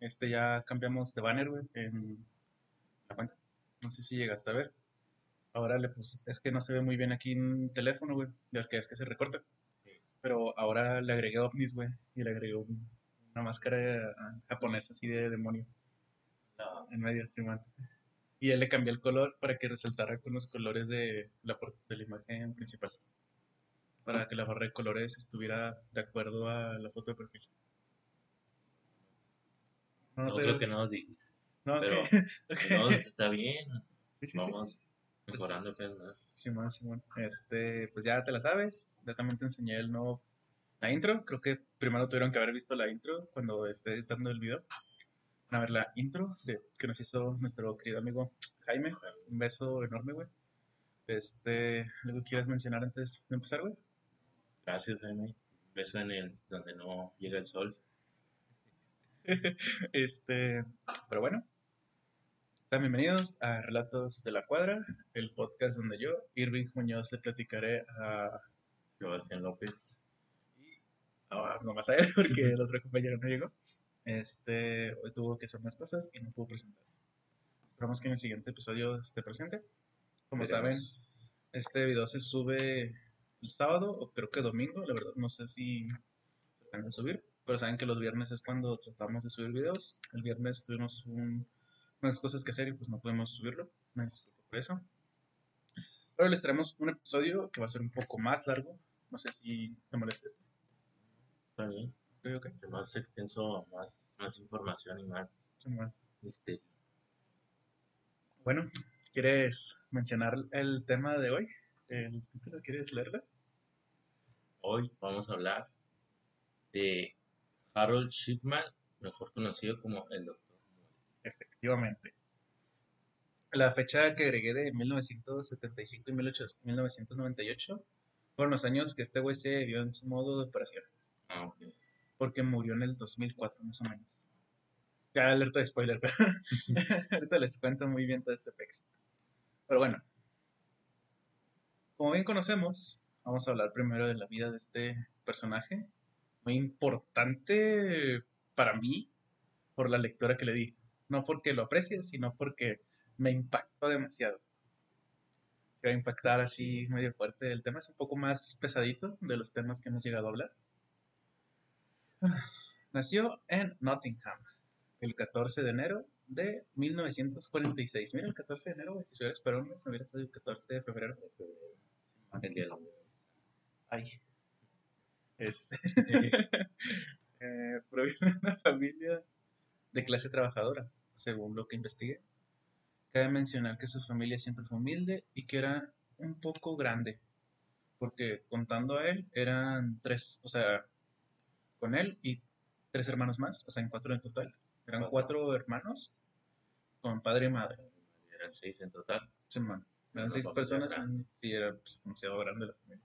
Este ya cambiamos de banner, güey, en la cuenta. No sé si llegaste a ver. Ahora le puse, es que no se ve muy bien aquí en teléfono, güey, del que es que se recorta. Pero ahora le agregué ovnis, güey, y le agregué un- una máscara ah, japonesa así de demonio No, en medio, Simón. Y él le cambié el color para que resaltara con los colores de la, de la imagen principal. Para que la barra de colores estuviera de acuerdo a la foto de perfil. No te creo que no nos digas. No, pero-. No, está bien. Sí, sí, sí. Vamos mejorando cada vez más. Simón, Simón. Este, pues ya te la sabes. Ya también te enseñé el nuevo, la intro. Creo que primero tuvieron que haber visto la intro cuando esté editando el video. A ver, la intro de, que nos hizo nuestro querido amigo Jaime. Un beso enorme, güey. Este, ¿algo quieres mencionar antes de empezar, güey? Gracias, Jaime. Beso en el donde no llega el sol. Este, pero bueno. Sean bienvenidos a Relatos de la Cuadra, el podcast donde yo, Irving Muñoz, le platicaré a Sebastián López. No, no más a él porque el otro compañero no llegó. Este, hoy tuvo que hacer unas cosas y no pudo presentarse. Esperamos que en el siguiente episodio esté presente. Como saben, Veremos. este video se sube el sábado o creo que domingo, la verdad no sé si se alcanza a subir, pero saben que los viernes es cuando tratamos de subir videos. El viernes tuvimos un- unas cosas que hacer y pues no pudimos subirlo. Me disculpo por eso. Pero les traemos un episodio que va a ser un poco más largo. No sé si te molestes. Está bien. Ok, ok. Entre más extenso, más, más información y más Simón. misterio. Bueno, ¿quieres mencionar el tema de hoy? ¿El título quieres leerlo? Hoy vamos a hablar de Harold Shipman, mejor conocido como el Doctor. Efectivamente. La fecha que agregué de 1975 y 18 1998 fueron los años que este güey se vio en su modo de operación, Ah, ok. porque murió en el 2004 más o menos. Ya alerta de spoiler, pero ahorita les cuento muy bien todo este pex. Pero bueno, como bien conocemos, vamos a hablar primero de la vida de este personaje, muy importante para mí por la lectura que le di. No porque lo aprecie, sino porque me impactó demasiado. Se va a impactar así medio fuerte. El tema es un poco más pesadito de los temas que hemos llegado a hablar. Nació en Nottingham el 14 de enero de 1946. Mira, el 14 de enero, si hubiera esperado un mes, no hubiera sido el 14 de febrero. El día Ay. Este. eh, proviene de una familia de clase trabajadora, según lo que investigué. Cabe mencionar que su familia siempre fue humilde y que era un poco grande, porque contando a él eran tres, o sea, con él y tres hermanos más, o sea, en cuatro en total. Eran Cuatro. cuatro hermanos con padre y madre. Eran seis en total. Eran seis personas, sí, era pues, demasiado grande la familia.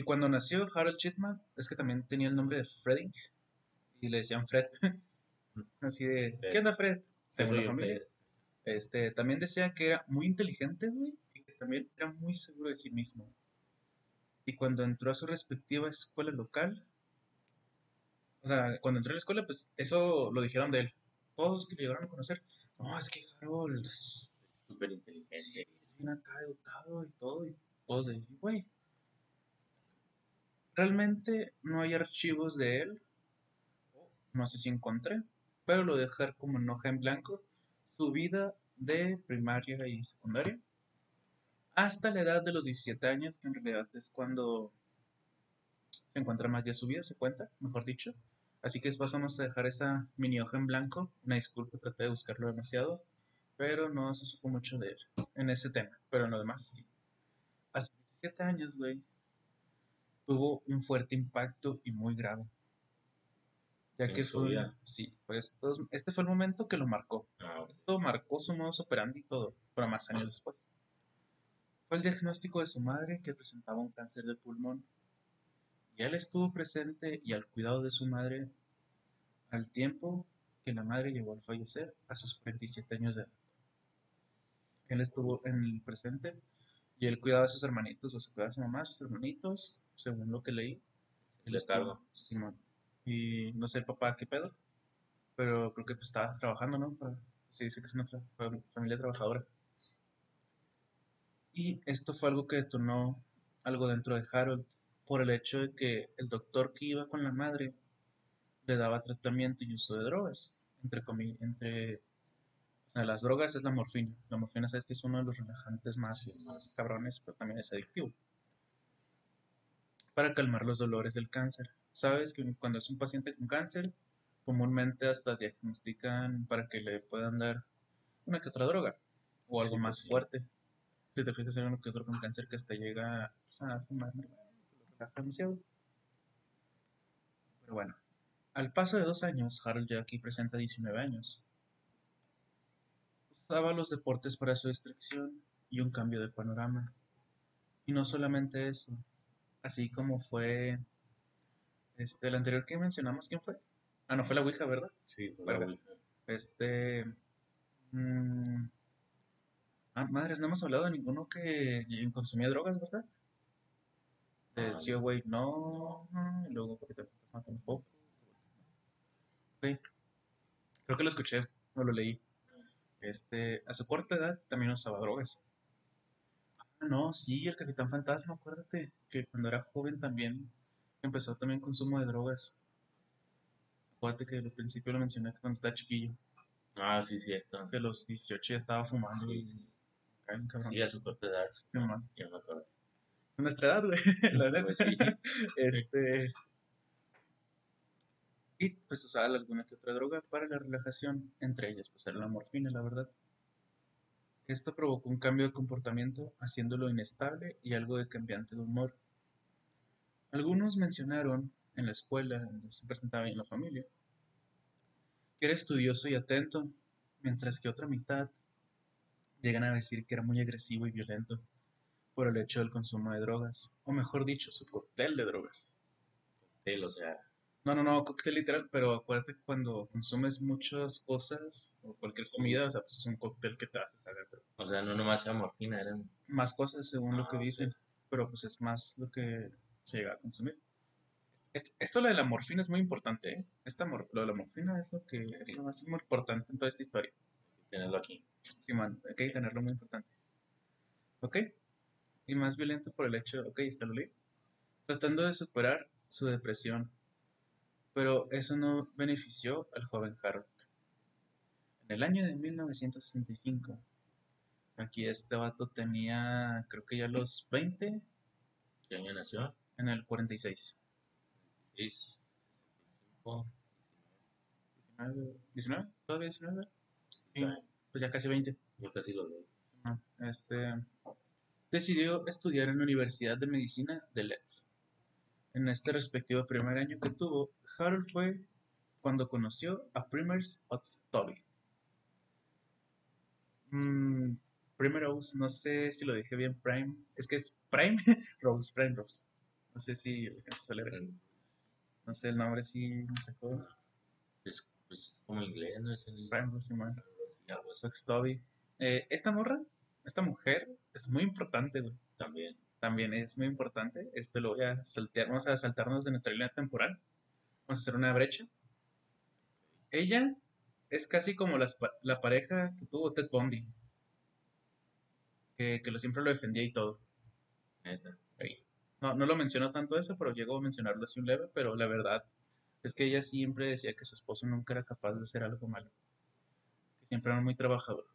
Y cuando nació Harold Chipman, es que también tenía el nombre de Fredding, y le decían Fred. Así de, Fred. ¿qué onda Fred? Según la familia. Fred. Este, también decía que era muy inteligente, güey, y que también era muy seguro de sí mismo. Y cuando entró a su respectiva escuela local, o sea, cuando entró a la escuela, pues eso lo dijeron de él. Todos que le llegaron a conocer, no, es que Harold es Súper inteligente. Sí, es bien acá educado y todo, y todos de, güey. Realmente no hay archivos de él, no sé si encontré, pero lo dejar como en hoja en blanco, su vida de primaria y secundaria, hasta la edad de los 17 años, que en realidad es cuando se encuentra más ya su vida, se cuenta, mejor dicho. Así que vamos a dejar esa mini hoja en blanco, una disculpa, traté de buscarlo demasiado, pero no se supo mucho de él en ese tema, pero en lo demás sí. Sus 17 años, güey, tuvo un fuerte impacto y muy grave. Ya En que fue, sí, pues este fue el momento que lo marcó. Ah, ok. Esto marcó su modus operandi y todo, pero más años después. Fue el diagnóstico de su madre que presentaba un cáncer de pulmón. Y él estuvo presente y al cuidado de su madre al tiempo que la madre llegó a fallecer a sus 27 años de edad. Él estuvo en el presente y él cuidaba a sus hermanitos, o cuidaba a su mamá, a sus hermanitos, según lo que leí. Él Le estuvo- cargo. Simón. Y no sé, papá, ¿qué pedo? Pero creo que pues, estaba trabajando, ¿no? Sí, dice que es una tra- familia trabajadora. Y esto fue algo que detonó algo dentro de Harold por el hecho de que el doctor que iba con la madre le daba tratamiento y uso de drogas. Entre comi- entre o sea, las drogas es la morfina. La morfina, sabes que es uno de los relajantes más, más cabrones, pero también es adictivo. Para calmar los dolores del cáncer. Sabes que cuando es un paciente con cáncer, comúnmente hasta diagnostican para que le puedan dar una que otra droga o algo Sí, pues más sí. fuerte. Si te fijas, hay uno que otro con cáncer que hasta llega pues, a fumar, demasiado. Pero bueno, al paso de dos años, Harold ya aquí presenta 19 años. Usaba los deportes para su distracción y un cambio de panorama. Y no solamente eso, así como fue este, el anterior que mencionamos, ¿quién fue? Ah, no, fue la Ouija, ¿verdad? Sí, fue la Ouija. Este. mm, ah, madres, no hemos hablado de ninguno que consumía drogas, ¿verdad? De Ah, Wade, no. Y luego Capitán Fantasma tampoco. Ok. Creo que lo escuché, no lo leí. Este, a su corta edad también usaba drogas. No, sí, el Capitán Fantasma, acuérdate que cuando era joven también empezó también consumo de drogas. Acuérdate que al principio lo mencioné que cuando estaba chiquillo, Ah, sí, cierto. que a los 18 ya estaba fumando Sí, y sí. cabrón. A su corta edad. sí, man. Ya me acuerdo. A nuestra edad, güey, la neta. Pues sí. Este. Y pues usaba alguna que otra droga para la relajación, entre ellas, pues era la morfina, la verdad. Esto provocó un cambio de comportamiento, haciéndolo inestable y algo de cambiante de humor. Algunos mencionaron en la escuela, donde se presentaba en la familia, que era estudioso y atento, mientras que otra mitad llegan a decir que era muy agresivo y violento por el hecho del consumo de drogas, o mejor dicho, su cóctel de drogas. Él, o sea, No, no, no, cóctel literal, pero acuérdate que cuando consumes muchas cosas o cualquier comida, o sea, pues es un cóctel que te hace saber pero o sea, no nomás era morfina, eran. más cosas según lo que Ah, dicen, pero pues es más lo que se llega a consumir. Est- Esto lo de la morfina es muy importante, ¿eh? Esta mor- lo de la morfina es lo que es lo más importante en toda esta historia. Tenerlo aquí. Simón, hay que tenerlo muy importante. ¿Ok? Y más violento por el hecho, ok, está lo leí. Tratando de superar su depresión. Pero eso no benefició al joven Harold. En el año de 1965, aquí este vato tenía, creo que ya los 20, ¿Qué año nació? en el 46. Es. 65. 19, 19, todavía 19. Sí, Está bien. pues ya casi 20. Yo casi lo leí. Ah, Este, decidió estudiar en la Universidad de Medicina de Leeds. En este respectivo primer año que tuvo, Harold fue cuando conoció a Primers Otztoby. Mm, no sé si lo dije bien, Prime. Es que es Prime Rose, Prime Rose. No sé si alcanzas a leer. No sé, el nombre sí me sacó. Es, pues, es como inglés, ¿no? Es el. Prime Rose. Otztoby. Eh, esta morra, esta mujer, es muy importante, güey. También. También es muy importante. Esto lo voy a saltear, vamos a saltarnos de nuestra línea temporal. Vamos a hacer una brecha. Ella es casi como las la pareja que tuvo Ted Bundy. Que, que lo, siempre lo defendía y todo. Neta. No, no lo mencionó tanto eso, pero llegó a mencionarlo así un leve, pero la verdad es que ella siempre decía que su esposo nunca era capaz de hacer algo malo. Que siempre era muy trabajador.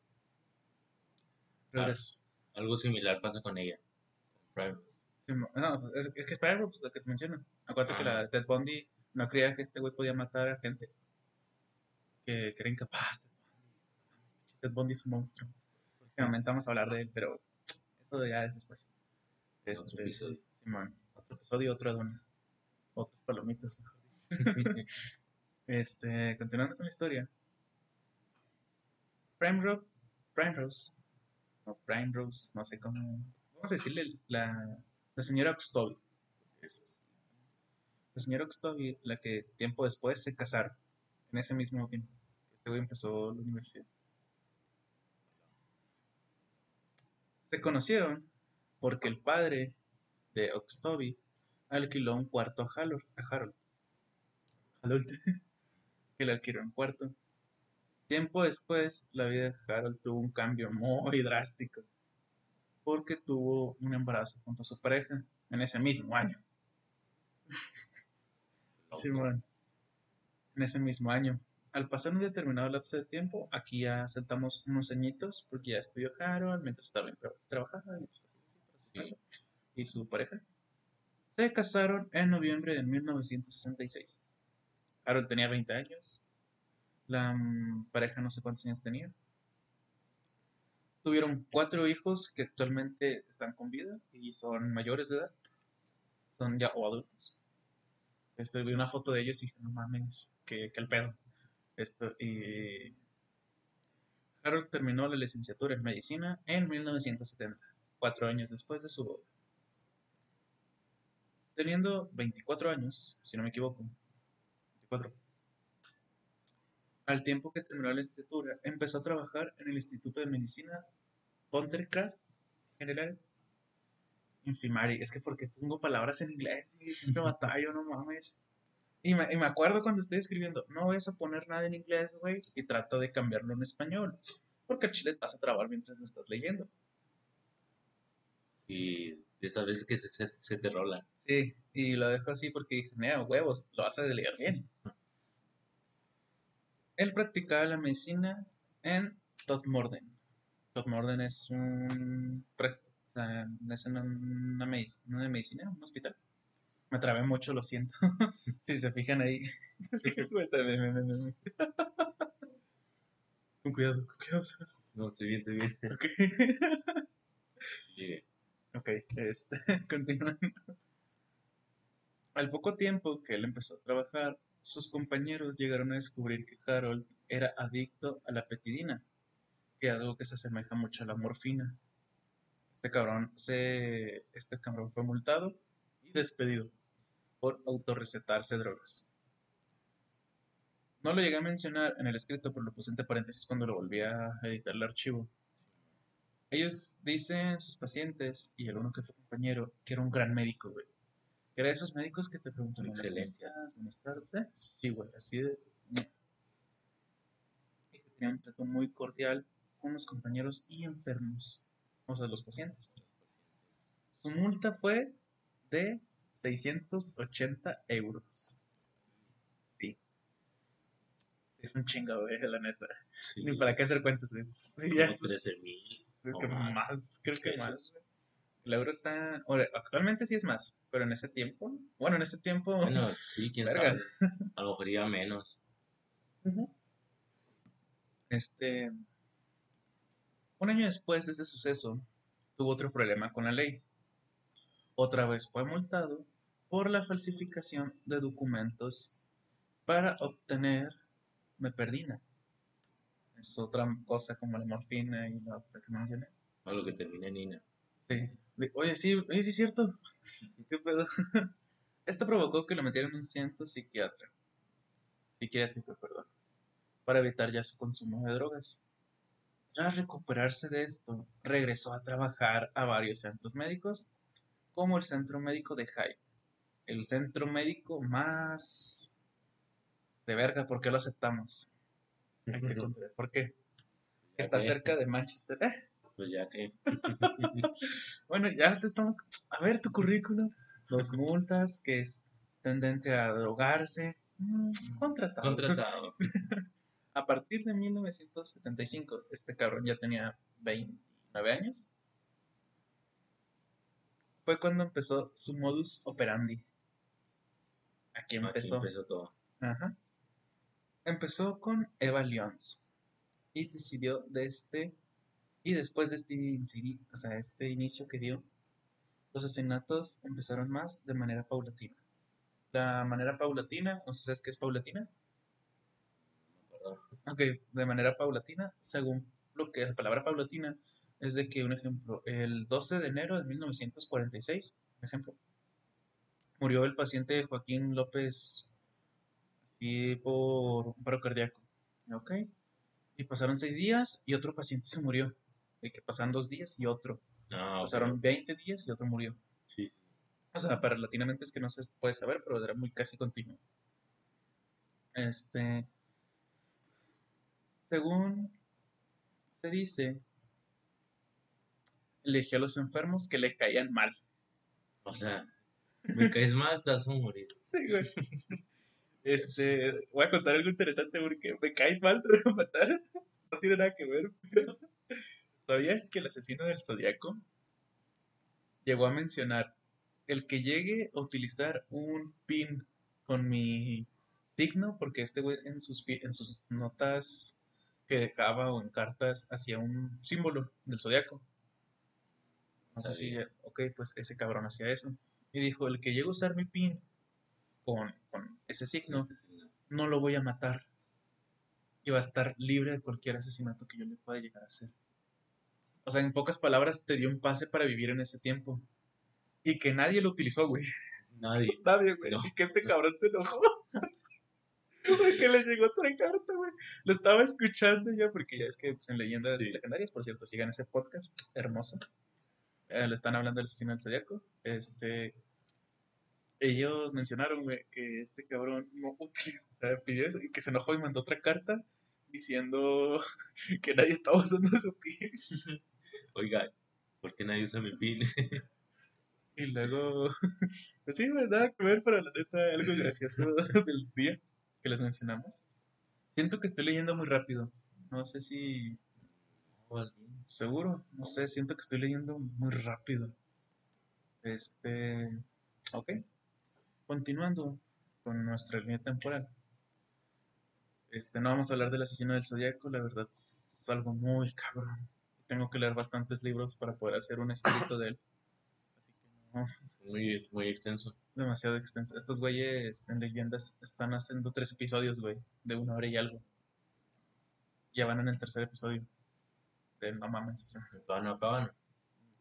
Ah. Algo similar pasa con ella. Sí, mo- No, pues, es, es que es Prime, pues, lo que te menciono. Acuérdate que Ah. la Ted Bundy no creía que este güey podía matar a gente. Que, que era incapaz. Ted Bundy es un monstruo. Próximamente vamos a hablar de él, pero eso ya es después. En otro Este, episodio. Simón, otro episodio, otro Aduna. Otros palomitas. este, continuando con la historia. Prime, Ro- Prime Rose. No, Prime Rose, no sé cómo. A decirle la, señora Oxtoby. La señora Oxtoby, la que tiempo después se casaron. En ese mismo tiempo. Este empezó la universidad. Se conocieron porque el padre de Oxtoby alquiló un cuarto a Harold. A Harold. Harold. que le adquirió un cuarto. Tiempo después, la vida de Harold tuvo un cambio muy drástico, porque tuvo un embarazo junto a su pareja en ese mismo año. Simón, en ese mismo año. Al pasar un determinado lapso de tiempo, aquí ya saltamos unos añitos, porque ya estudió Harold mientras estaba en tra- trabajando y, Sí. y su pareja. Se casaron en noviembre de 1966. Harold tenía 20 años. La mm, pareja no sé cuántos años tenía. Tuvieron cuatro hijos que actualmente están con vida y son mayores de edad. Son ya o adultos. Este, vi una foto de ellos y dije, no mames, que, que el pedo. Esto, y Harold terminó la licenciatura en medicina en 1970, cuatro años después de su boda. Teniendo 24 años, si no me equivoco, 24. Al tiempo que terminó la licenciatura, empezó a trabajar en el Instituto de Medicina Pontercraft General Infirmary. Es que porque pongo palabras en inglés y siempre batallo, no mames. Y me, y me acuerdo cuando estoy escribiendo, no vas a poner nada en inglés, güey, y trato de cambiarlo en español. Porque el chile te vas a trabar mientras lo estás leyendo. Y de esas veces que se, se, se te rola. Sí, y lo dejo así porque dije, nea, huevos, lo vas a leer bien. Él practicaba la medicina en Todmorden. Todmorden es un... es una, una medic- una medicina, un hospital. Me trabé mucho, lo siento. si se fijan ahí. con cuidado, con cuidado, Sebas. No, estoy bien, estoy bien. Ok. Mire, Ok, este, continuando. Al poco tiempo que él empezó a trabajar, sus compañeros llegaron a descubrir que Harold era adicto a la petidina, que es algo que se asemeja mucho a la morfina. Este cabrón, se, este cabrón fue multado y despedido por autorrecetarse drogas. No lo llegué a mencionar en el escrito, pero lo puse entre paréntesis cuando lo volví a editar el archivo. Ellos dicen, sus pacientes y el uno que otro compañero, que era un gran médico, güey. Era esos médicos que te preguntan, "Hola, ¿cómo Excelente. Buenas tardes, ¿eh?". Sí, güey, así de... Y que tenía un trato muy cordial con los compañeros y enfermos, o sea, los pacientes. Su multa fue de 680 euros. Sí. Es un chingo, güey, la neta. sí. Ni para qué hacer cuentas, güey. Sí, Como ya es- 13,000 Creo que más creo que más. güey. El euro está. actualmente sí es más, pero en ese tiempo. Bueno, en ese tiempo. Bueno, sí, quién Verga. sabe. A lo mejor iba menos. Este. Un año después de ese suceso, tuvo otro problema con la ley. Otra vez fue multado por la falsificación de documentos para obtener meperdina. Es otra cosa como la morfina y la otra que mencioné. A lo que termine Nina. Sí. De- Oye, sí, oye, sí es cierto. ¿Qué pedo? Esto provocó que lo metieran en un centro psiquiatra. Psiquiátrico, perdón. Para evitar ya su consumo de drogas. Tras recuperarse de esto, regresó a trabajar a varios centros médicos, como el Centro Médico de Hyde. El centro médico más de verga, ¿por qué lo aceptamos? Hay que contar, ¿Por qué? Está cerca de Manchester. Eh, Pues ya que. Bueno, ya te estamos. A ver tu currículum. Dos multas, que es tendente a drogarse. Mm, Contratado. Contratado. A partir de 1975, este cabrón ya tenía 29 años. Fue cuando empezó su modus operandi. Aquí Aquí empezó. empezó todo. Ajá. Empezó con Eva Lyons y decidió de este y después de este, o sea, este inicio que dio, los asesinatos empezaron más de manera paulatina. La manera paulatina, ¿no sabes qué es paulatina? Perdón. Ok, de manera paulatina, según lo que la palabra paulatina es de que, un ejemplo, el 12 de enero de 1946, por ejemplo, murió el paciente Joaquín López así por un paro cardíaco. ¿Ok? Y pasaron seis días y otro paciente se murió. Que pasaron dos días y otro. Ah. Pasaron 20 días y otro murió. Sí. O sea, para latinamente es que no se puede saber, pero era muy casi continuo. Este, según se dice, eligió a los enfermos que le caían mal. O sea, me caes mal, te vas a morir. Sí, güey. Este, voy a contar algo interesante porque me caes mal, te voy a matar. No tiene nada que ver. pero ¿Sabías que el asesino del zodiaco llegó a mencionar el que llegue a utilizar un pin con mi signo? Porque este güey en sus, en sus notas que dejaba o en cartas hacía un símbolo del zodiaco. No sé si, Sabía. ok, pues ese cabrón hacía eso. Y dijo, el que llegue a usar mi pin con, con ese signo, Ese sí, no. no lo voy a matar. Y va a estar libre de cualquier asesinato que yo le pueda llegar a hacer. O sea, en pocas palabras, te dio un pase para vivir en ese tiempo. Y que nadie lo utilizó, güey. Nadie. Nadie, güey. No. Y que este cabrón se enojó. Porque le llegó otra carta, güey. Lo estaba escuchando ya, porque ya es que pues, en Leyendas Sí. Legendarias, por cierto, sigan ese podcast, hermoso. Eh, le están hablando del asesino del zodiaco. Este. Ellos mencionaron, güey, que este cabrón no utilizó, o sea, pidió eso y que se enojó y mandó otra carta diciendo que nadie estaba usando su pin. Oiga, ¿por qué nadie usa mi pin? Y luego, pues sí, nada que ver, pero la neta, algo gracioso del día que les mencionamos. Siento que estoy leyendo muy rápido. No sé si. Seguro, no sé, siento que estoy leyendo muy rápido. Este. Ok. Continuando con nuestra línea temporal. Este, no vamos a hablar del asesino del zodiaco, la verdad es algo muy cabrón. Tengo que leer bastantes libros para poder hacer un escrito de él. Así que no, Muy, es muy extenso. demasiado extenso. Estos güeyes en leyendas están haciendo tres episodios, güey, de una hora y algo. Ya van en el tercer episodio. De no mames, o sea, no acaban.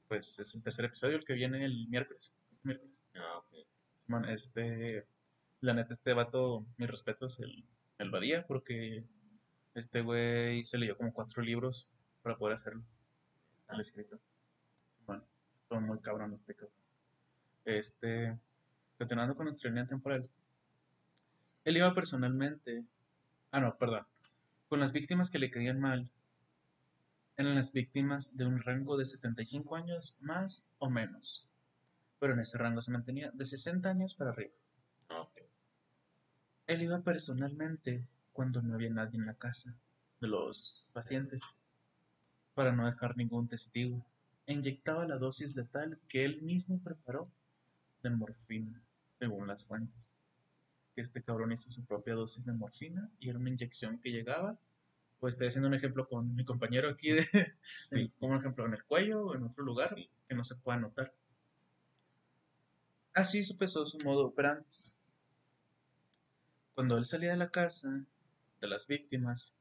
pues es el tercer episodio el que viene el miércoles. Este miércoles. Ah, ok. Este, la neta, este vato, mis respetos, el, el Badía, porque este güey se leyó como cuatro libros para poder hacerlo, al escrito. Simón, estuvo muy cabrón este cabrón. Este, continuando con nuestra línea temporal. Él iba personalmente, ah no, perdón, con las víctimas que le caían mal, eran las víctimas de un rango de 75 años más o menos pero en ese rango se mantenía de 60 años para arriba. Ah, ok. Él iba personalmente cuando no había nadie en la casa de los pacientes para no dejar ningún testigo. E inyectaba la dosis letal que él mismo preparó de morfina, según las fuentes. Que este cabrón hizo su propia dosis de morfina y era una inyección que llegaba. Pues estoy haciendo un ejemplo con mi compañero aquí, de, Sí. como ejemplo en el cuello o en otro lugar Sí. que no se pueda notar. Así empezó su modo operandi. Cuando él salía de la casa de las víctimas,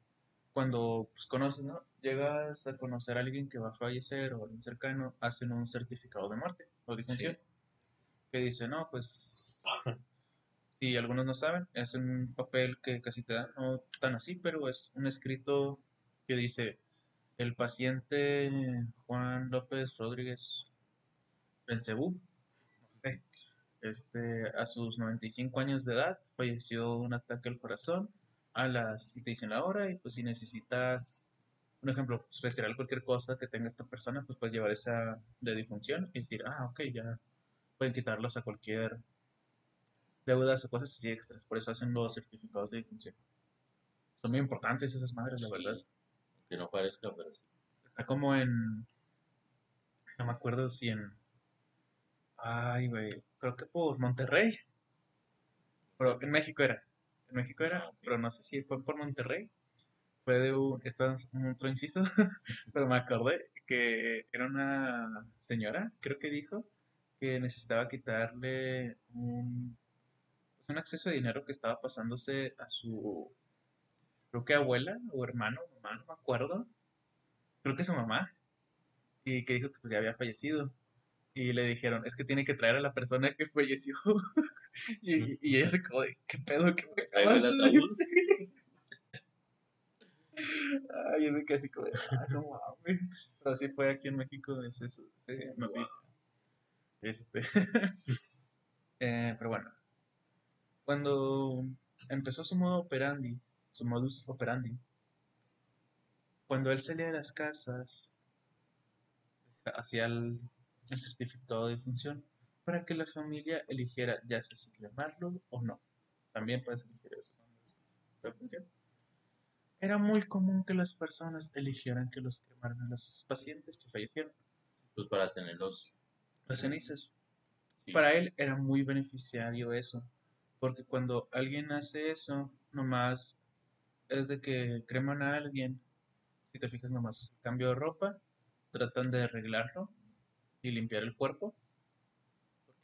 cuando pues, conoces, ¿no? Llegas a conocer a alguien que va a fallecer o alguien cercano, hacen un certificado de muerte o difunción. Que dice, no, pues, si algunos no saben, es un papel que casi te dan, no tan así, pero es un escrito que dice, el paciente Juan López Rodríguez Bencebú, no sé, este, a sus 95 años de edad, falleció de un ataque al corazón, a las, y te dicen la hora, y pues si necesitas, un ejemplo, pues, retirar cualquier cosa que tenga esta persona, pues puedes llevar esa de difunción y decir, ah, ok, ya pueden quitarlos a cualquier deudas o cosas así extras, por eso hacen los certificados de difunción. Son muy importantes esas madres, la verdad. Que no parezca, pero sí. Está como en. No me acuerdo si en. Ay, güey. Creo que por Monterrey. Pero en México era. México era, pero no sé si fue por Monterrey. Fue de un. Esto es un otro inciso. pero me acordé que era una señora, creo que dijo, que necesitaba quitarle un. Un acceso de dinero que estaba pasándose a su. Creo que abuela o hermano, mamá, no me acuerdo creo que su mamá, y que dijo que pues ya había fallecido. Y le dijeron, es que tiene que traer a la persona que falleció. y, y ella se quedó de, ¿qué pedo? ¿Qué me acabas de ataúd. decir?" Ay, yo me quedé así como, de, ah, no mames. Pero así fue aquí en México, es eso, esa noticia. Este. Eh, pero bueno, cuando empezó su modo operandi, su modus operandi, cuando él salía de las casas, hacía el, el certificado de función para que la familia eligiera ya sea si cremarlo o no. También puedes elegir eso. función. Era muy común que las personas eligieran que los cremaran a los pacientes que fallecieron. Pues para tenerlos. Las cenizas. sí. Para él era muy beneficiario eso, porque cuando alguien hace eso, nomás es de que creman a alguien, si te fijas nomás es el cambio de ropa, tratan de arreglarlo y limpiar el cuerpo,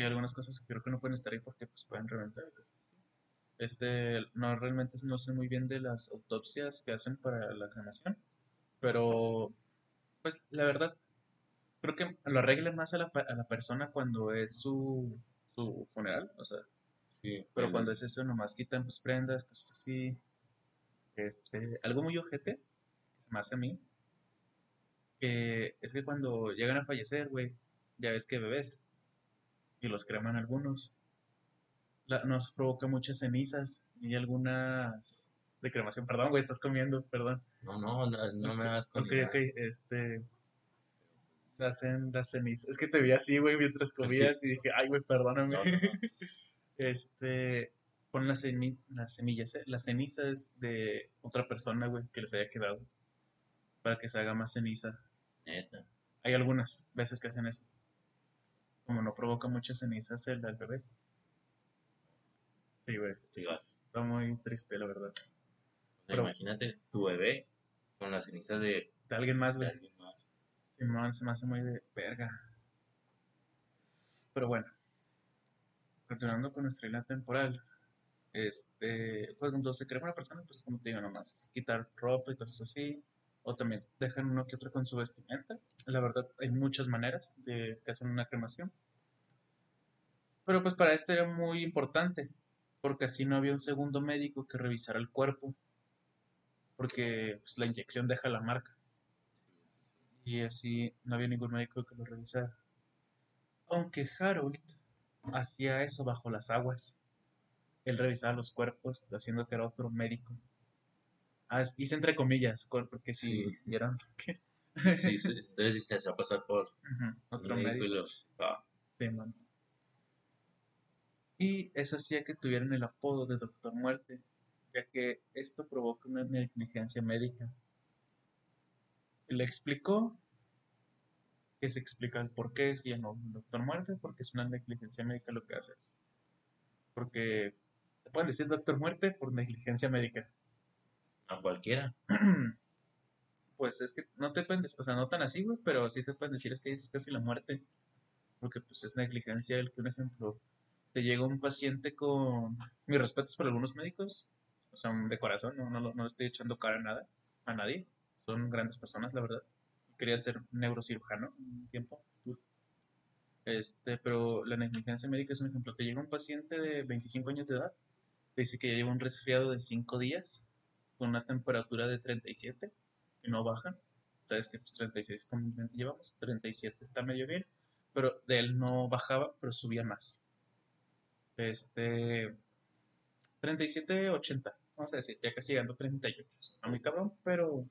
hay algunas cosas que creo que no pueden estar ahí porque pues pueden reventar. Este, no realmente no sé muy bien de las autopsias que hacen para la cremación, pero pues la verdad creo que lo arreglan más a la, a la persona cuando es su, su funeral, o sea, Sí, pero el- cuando es eso nomás quitan pues prendas, cosas así. Este, algo muy ojete, que hace a mí, que es que cuando llegan a fallecer, güey, ya ves que bebés, y los creman algunos, la- nos provoca muchas cenizas y algunas de cremación. Perdón, güey, estás comiendo, perdón. No, no, no, no me hagas con Ok, ok, este. Hacen las cenizas. Es que te vi así, güey, mientras que- comías y dije, ay, güey, perdóname. No, no, no. Este. Pon las semillas, eh, las cenizas de otra persona, güey, que les haya quedado. Para que se haga más ceniza. Neta. Hay algunas veces que hacen eso. Como no provoca muchas cenizas el al bebé. Sí, güey. Sí. Está muy triste, la verdad. O sea, Pero- imagínate tu bebé con la ceniza de, De alguien más, güey. Simón se me hace muy de verga. Pero bueno, continuando con nuestra línea temporal, este, cuando se crea una persona, pues como te digo, nomás quitar ropa y cosas así, o también dejan uno que otro con su vestimenta. La verdad, hay muchas maneras de que hacen una cremación. Pero pues para esto era muy importante, porque así no había un segundo médico que revisara el cuerpo, porque pues, la inyección deja la marca y así no había ningún médico que lo revisara. Aunque Harold hacía eso bajo las aguas. Él revisaba los cuerpos, haciendo que era otro médico. Ah, hice entre comillas, co- porque si Sí. vieron que Sí, sí, entonces se hacía pasar por otro médico y los... ah, Sí, man. Y eso hacía que tuvieran el apodo de Doctor Muerte, ya que esto provoca una negligencia médica. Le explicó que se explica el por qué se llamó Doctor Muerte, porque es una negligencia médica lo que hace. Porque te pueden decir Doctor Muerte por negligencia médica. A cualquiera. Pues es que no te pueden o sea, no tan así, güey, pero sí te pueden decir es que es casi la muerte. Porque pues es negligencia el que un ejemplo te llega un paciente con mis respetos por algunos médicos, o sea, de corazón, no, no, no le estoy echando cara a nada, a nadie. Son grandes personas, la verdad. Quería ser neurocirujano un tiempo. Este, pero la negligencia médica es un ejemplo. Te llega un paciente de 25 años de edad, te dice que ya lleva un resfriado de 5 días con una temperatura de 37 y no baja. Sabes que pues 36 comúnmente llevamos, 37 está medio bien, pero de él no bajaba, pero subía más. Este 37, 80, vamos a decir, ya casi llegando a 38. Está muy cabrón, pero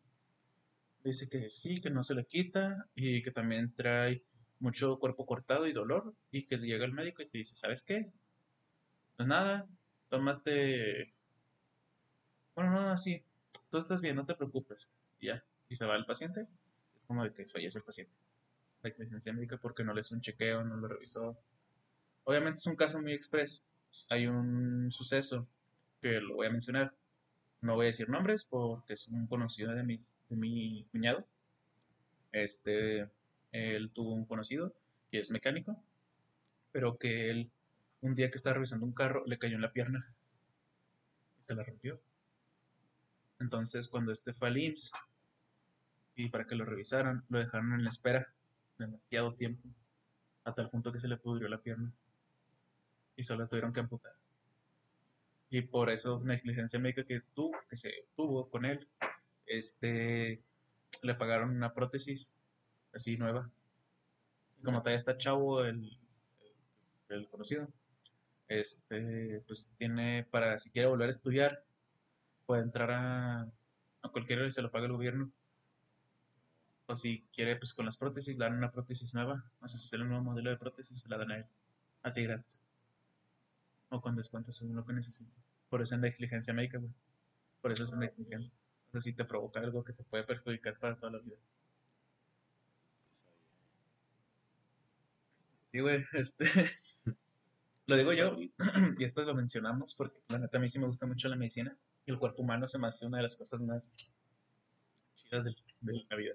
dice que sí, que no se le quita y que también trae mucho cuerpo cortado y dolor y que llega el médico y te dice, ¿sabes qué? Pues nada, tómate... Bueno, no, así, tú estás bien, no te preocupes. Ya, y se va el paciente. Es como de que fallece el paciente. La licencia médica porque no le hizo un chequeo, no lo revisó. Obviamente es un caso muy express. Hay un suceso que lo voy a mencionar. No voy a decir nombres porque es un conocido de, mis, de mi cuñado. Este, él tuvo un conocido que es mecánico, pero que él, un día que estaba revisando un carro, le cayó en la pierna se la rompió. Entonces, cuando este fue al IMSS y para que lo revisaran, lo dejaron en la espera demasiado tiempo, a tal punto que se le pudrió la pierna y solo tuvieron que amputar. Y por eso negligencia médica que tuvo, que se tuvo con él, este, le pagaron una prótesis así nueva. Y como todavía está chavo el, el conocido, este, pues tiene para si quiere volver a estudiar, puede entrar a, a cualquiera y se lo paga el gobierno. O si quiere, pues con las prótesis, le dan una prótesis nueva. O sea, si sale un nuevo modelo de prótesis, se la dan a él. Así gratis. O con descuento según lo que necesite. Por eso es negligencia médica, güey. Por eso es negligencia. O sea, si te provoca algo que te puede perjudicar para toda la vida. Sí, güey, este. Lo digo yo, y esto lo mencionamos porque la neta a mí sí me gusta mucho la medicina. El cuerpo humano se me hace una de las cosas más chidas de, la vida.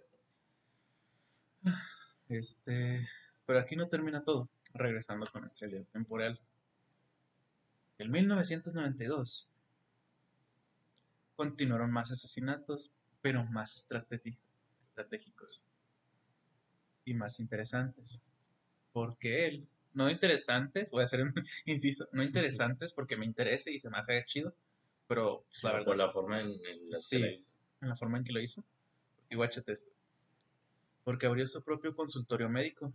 Este. Pero aquí no termina todo. Regresando con nuestra realidad temporal. En 1992 continuaron más asesinatos, pero más estratégico- estratégicos y más interesantes. Porque él, no interesantes, voy a hacer un inciso, no interesantes porque me interese y se me hace chido, pero pues, la Sino verdad, por la forma en, en la Sí. en la forma en que lo hizo. Y guáchate esto. Porque abrió su propio consultorio médico.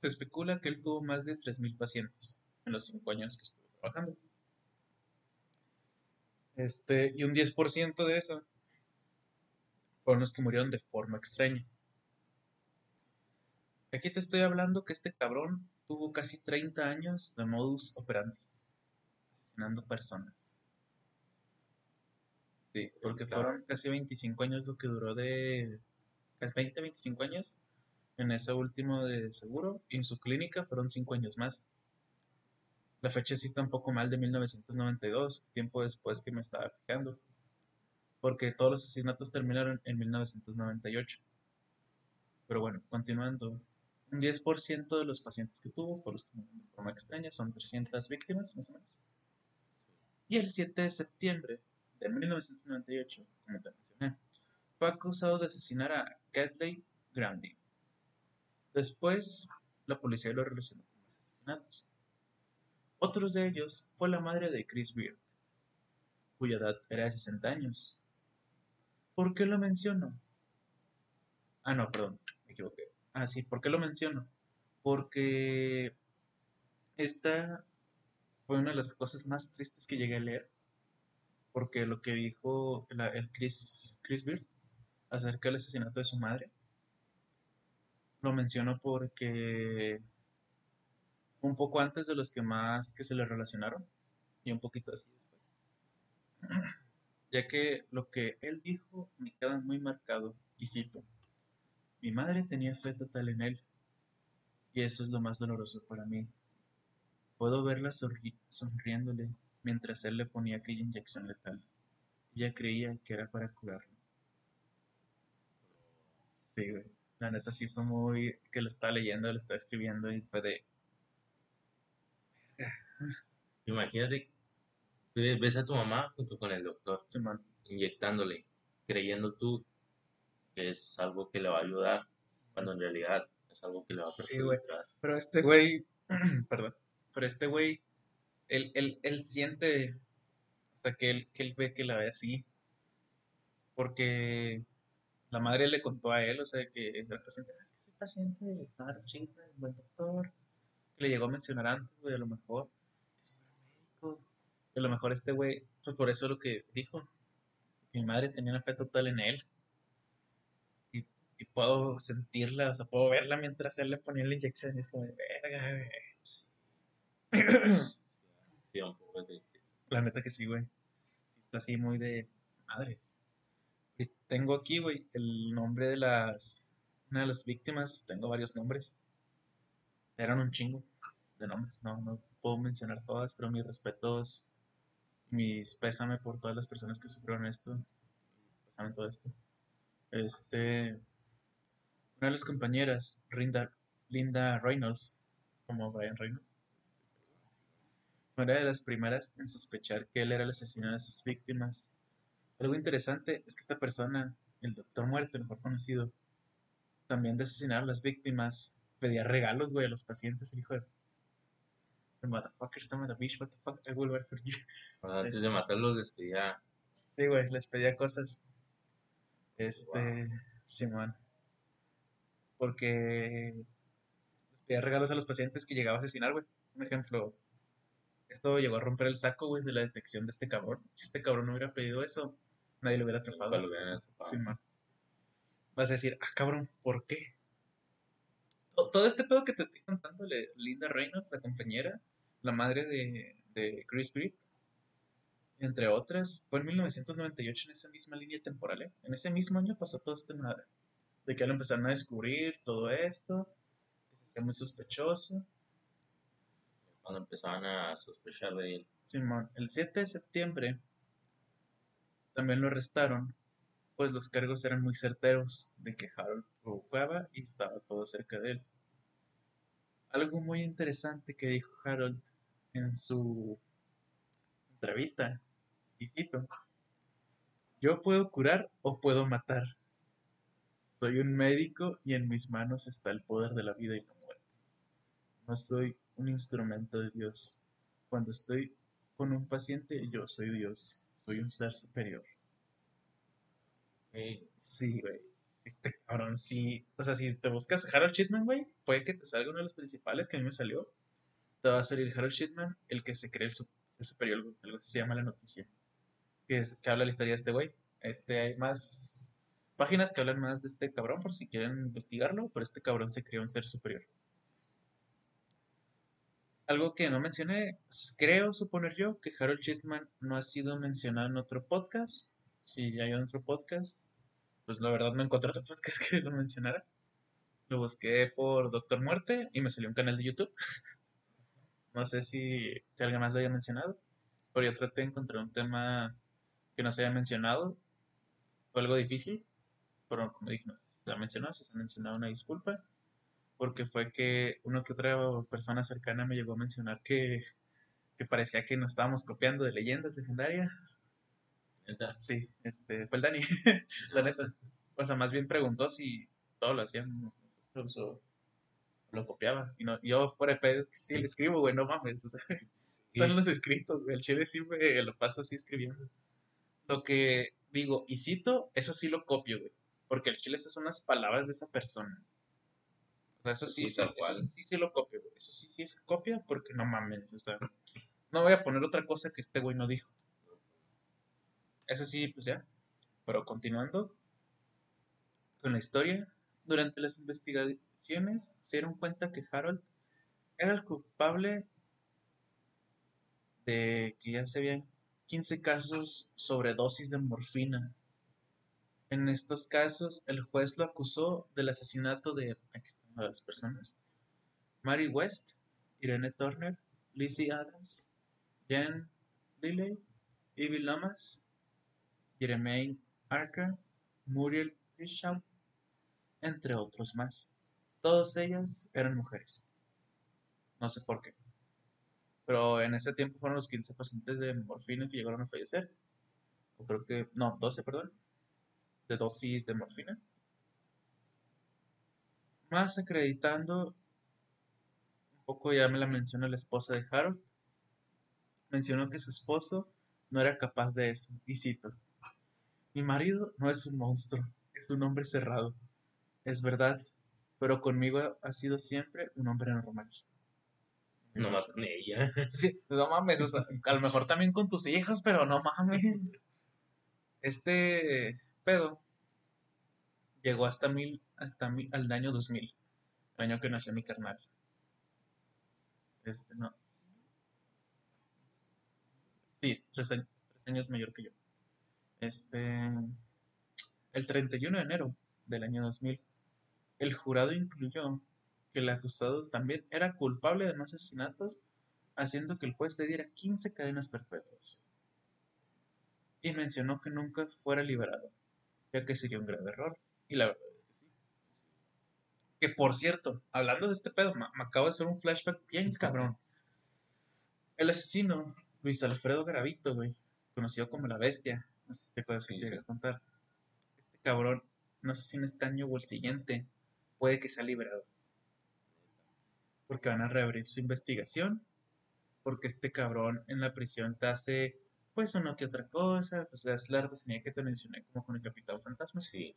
Se especula que él tuvo más de 3.000 pacientes en los 5 años que estuvo trabajando. Este, y un 10% de eso fueron los que murieron de forma extraña. Aquí te estoy hablando que este cabrón tuvo casi 30 años de modus operandi, asesinando personas. Sí, porque Claro. fueron casi 25 años lo que duró de... casi 20, 25 años en ese último de seguro y en su clínica fueron 5 años más. La fecha sí está un poco mal de 1992, tiempo después que me estaba fijando. Porque todos los asesinatos terminaron en 1998. Pero bueno, continuando. Un 10% de los pacientes que tuvo fueron los que murieron de forma extraña, son 300 víctimas más o menos. Y el 7 de septiembre de 1998, como te mencioné, fue acusado de asesinar a Catley Grandi. Después, la policía lo relacionó con los asesinatos. Otros de ellos fue la madre de Chris Beard, cuya edad era de 60 años. ¿Por qué lo menciono? Ah, no, perdón, me equivoqué. Ah, sí, ¿por qué lo menciono? Porque esta fue una de las cosas más tristes que llegué a leer. Porque lo que dijo el Chris, Chris Beard acerca del asesinato de su madre, lo menciono porque un poco antes de los que más que se le relacionaron y un poquito así después. Ya que lo que él dijo me queda muy marcado, y cito, mi madre tenía fe total en él, y eso es lo más doloroso para mí. Puedo verla sonri- sonriéndole mientras él le ponía aquella inyección letal. Ella creía que era para curarlo. Sí, güey. La neta sí fue muy... que lo estaba leyendo, lo estaba escribiendo y fue de... Imagínate, ve- ves a tu mamá junto con el doctor, Simón. inyectándole, creyendo tú que es algo que le va a ayudar, cuando en realidad es algo que le va a Sí, güey. perjudicar. Pero este güey, perdón, pero este güey, él, él, él siente, o sea, que él, que él ve que la ve así, porque la madre le contó a él, o sea, que el paciente, "Ah, es soy paciente, claro, chica, buen doctor, que le llegó a mencionar antes, güey, a lo mejor, que soy médico, que a lo mejor este güey, pues por eso lo que dijo, mi madre tenía una fe total en él, y, y puedo sentirla, o sea, puedo verla mientras él le ponía la inyección, y es como verga, güey. Un poco triste. La neta que sí, güey. Sí está así muy de madres. Y tengo aquí, güey, el nombre de las. Una de las víctimas. Tengo varios nombres. Eran un chingo de nombres. No, no puedo mencionar todas, pero mis respetos. Mis pésame por todas las personas que sufrieron esto. Pasaron todo esto. Este. Una de las compañeras, Linda, Linda Reynolds, como Brian Reynolds, una de las primeras en sospechar que él era el asesino de sus víctimas. Algo interesante es que esta persona, el Doctor Muerte, mejor conocido, también de asesinar a las víctimas, pedía regalos, güey, a los pacientes, el hijo de... The motherfucker, some of the bitch, what the fuck, I will work for you. Antes de matarlos les pedía, Sí, güey, les pedía cosas. Este, Simón. Porque les pedía regalos a los pacientes que llegaba a asesinar, güey. Un ejemplo, esto llegó a romper el saco, güey, de la detección de este cabrón. Si este cabrón no hubiera pedido eso, nadie lo hubiera atrapado. lo hubieran atrapado. Vas a decir, ah, cabrón, ¿por qué? Todo este pedo que te estoy contando, Linda Reynolds, la compañera, la madre de, de Chris Britt, entre otras, fue en 1998 en esa misma línea temporal. ¿eh? En ese mismo año pasó todo este nada. De que él empezaron a descubrir todo esto, que se hacía muy sospechoso. Empezaban a sospechar de él. Simón, el 7 de septiembre también lo arrestaron, pues los cargos eran muy certeros de que Harold provocaba y estaba todo cerca de él. Algo muy interesante que dijo Harold en su entrevista y cito, yo puedo curar o puedo matar. Soy un médico y en mis manos está el poder de la vida y la muerte. No soy un instrumento de Dios. Cuando estoy con un paciente, yo soy Dios. Soy un ser superior. sí, güey. Este cabrón, sí. O sea, si te buscas Harold Shitman, güey, puede que te salga uno de los principales que a mí me salió. Te va a salir Harold Shitman, el que se cree el, superior, algo que se llama la noticia que, habla la historia de este güey. Este, hay más páginas que hablan más de este cabrón por si quieren investigarlo, pero este cabrón se creó un ser superior. Algo que no mencioné, creo suponer yo que Harold Chitman no ha sido mencionado en otro podcast. Si hay otro podcast, pues la verdad no encontré otro podcast que lo mencionara. Lo busqué por Doctor Muerte y me salió un canal de YouTube. no sé si, si alguien más lo haya mencionado. Pero yo traté de encontrar un tema que no se haya mencionado. Fue algo difícil, pero como dije, no se ha mencionado, se ha mencionado una disculpa, porque fue que una que otra persona cercana me llegó a mencionar que, que parecía que nos estábamos copiando de leyendas legendarias. Sí, este, fue el Dani, la neta. O sea, más bien preguntó si todo lo hacíamos nosotros o lo copiaba. Y no, yo fuera de pedo, sí le escribo, güey, no mames. O sea, están los escritos, güey. El chile sí me lo paso así escribiendo lo que digo y cito, eso sí lo copio, güey. Porque el chile esas son las palabras de esa persona. O sea, eso sí, sí, eso sí, sí lo copio, güey. Eso sí, sí es copia porque no mames, o sea, no voy a poner otra cosa que este güey no dijo. Eso sí, pues ya. Pero continuando con la historia, durante las investigaciones se dieron cuenta que Harold era el culpable de que ya se habían 15 casos sobre dosis de morfina. En estos casos, el juez lo acusó del asesinato de aquí están las personas. Mary West, Irene Turner, Lizzie Adams, Jen Lilley, Ivy Lomas, Jermaine Archer, Muriel Bishop, entre otros más. Todos ellos eran mujeres. No sé por qué. Pero en ese tiempo fueron los 15 pacientes de morfina que llegaron a fallecer. O creo que, no, 12, perdón. De dosis de morfina. Más acreditando, un poco ya me la menciona la esposa de Harold. Mencionó que su esposo no era capaz de eso. Y cito, mi marido no es un monstruo, es un hombre cerrado. Es verdad, pero conmigo ha sido siempre un hombre normal. No más con ella. Sí, no mames, o sea, a lo mejor también con tus hijos, pero no mames. Este pedo llegó hasta mil, hasta mil, al año 2000, el año que nació mi carnal. Este, no. Sí, tres años, tres años mayor que yo. Este, el 31 de enero del año 2000, el jurado incluyó que el acusado también era culpable de más asesinatos, haciendo que el juez le diera 15 cadenas perpetuas. Y mencionó que nunca fuera liberado, ya que sería un grave error. Y la verdad es que sí. Que por cierto, hablando de este pedo, me, acabo de hacer un flashback bien cabrón. El asesino, Luis Alfredo Garavito, güey, conocido como la bestia, no sé si te acuerdas que te contar. Este cabrón, no sé si en este año o el siguiente, puede que sea liberado porque van a reabrir su investigación, porque este cabrón en la prisión te hace, pues, uno que otra cosa, pues las largas que te mencioné, como con el Capitán Fantasma, sí,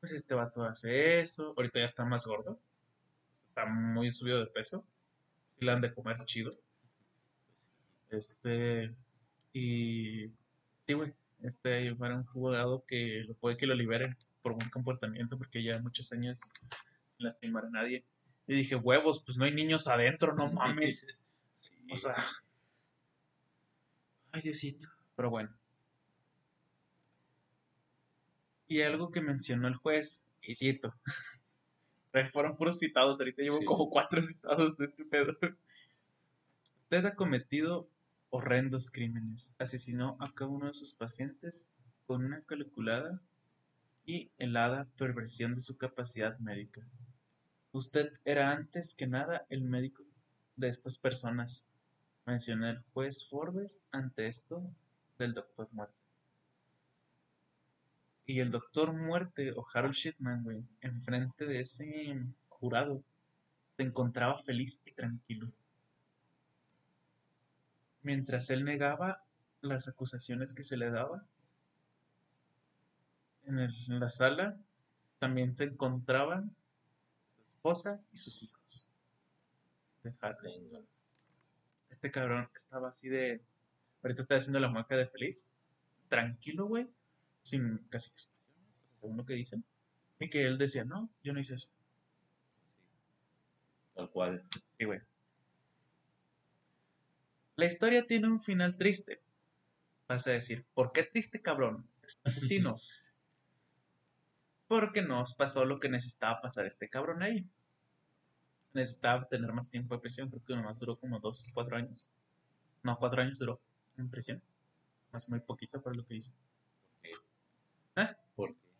pues este vato hace eso, ahorita ya está más gordo, está muy subido de peso, si le han de comer chido, este, y sí, güey, este, para un jugado que lo puede que lo liberen, por buen comportamiento porque lleva muchos años sin lastimar a nadie. Y dije, huevos, pues no hay niños adentro, no mames. Sí. O sea. Ay, Diosito. Pero bueno. Y algo que mencionó el juez, y cito. Fueron puros citados, ahorita llevo Sí. como cuatro citados de este pedo. Usted ha cometido horrendos crímenes. Asesinó a cada uno de sus pacientes con una calculada y helada perversión de su capacidad médica. Usted era antes que nada el médico de estas personas, mencionó el juez Forbes ante esto del doctor Muerte. Y el doctor Muerte, o Harold Shipman, güey, enfrente de ese jurado, se encontraba feliz y tranquilo. Mientras él negaba las acusaciones que se le daba, en, el- en la sala también se encontraban su esposa y sus hijos. De Harold. Este cabrón estaba así de. Ahorita está haciendo la mueca de feliz. Tranquilo, güey. Sin casi expresiones, según lo que dicen. Y que él decía, no, yo no hice eso. Tal cual. Sí, güey. La historia tiene un final triste. Vas a decir, ¿por qué triste, cabrón? Es un asesino. Porque nos pasó lo que necesitaba pasar este cabrón ahí. Necesitaba tener más tiempo de prisión. Creo que nomás duró como dos, cuatro años. No, cuatro años duró en prisión. Más muy poquito para lo que hizo. ¿Por qué?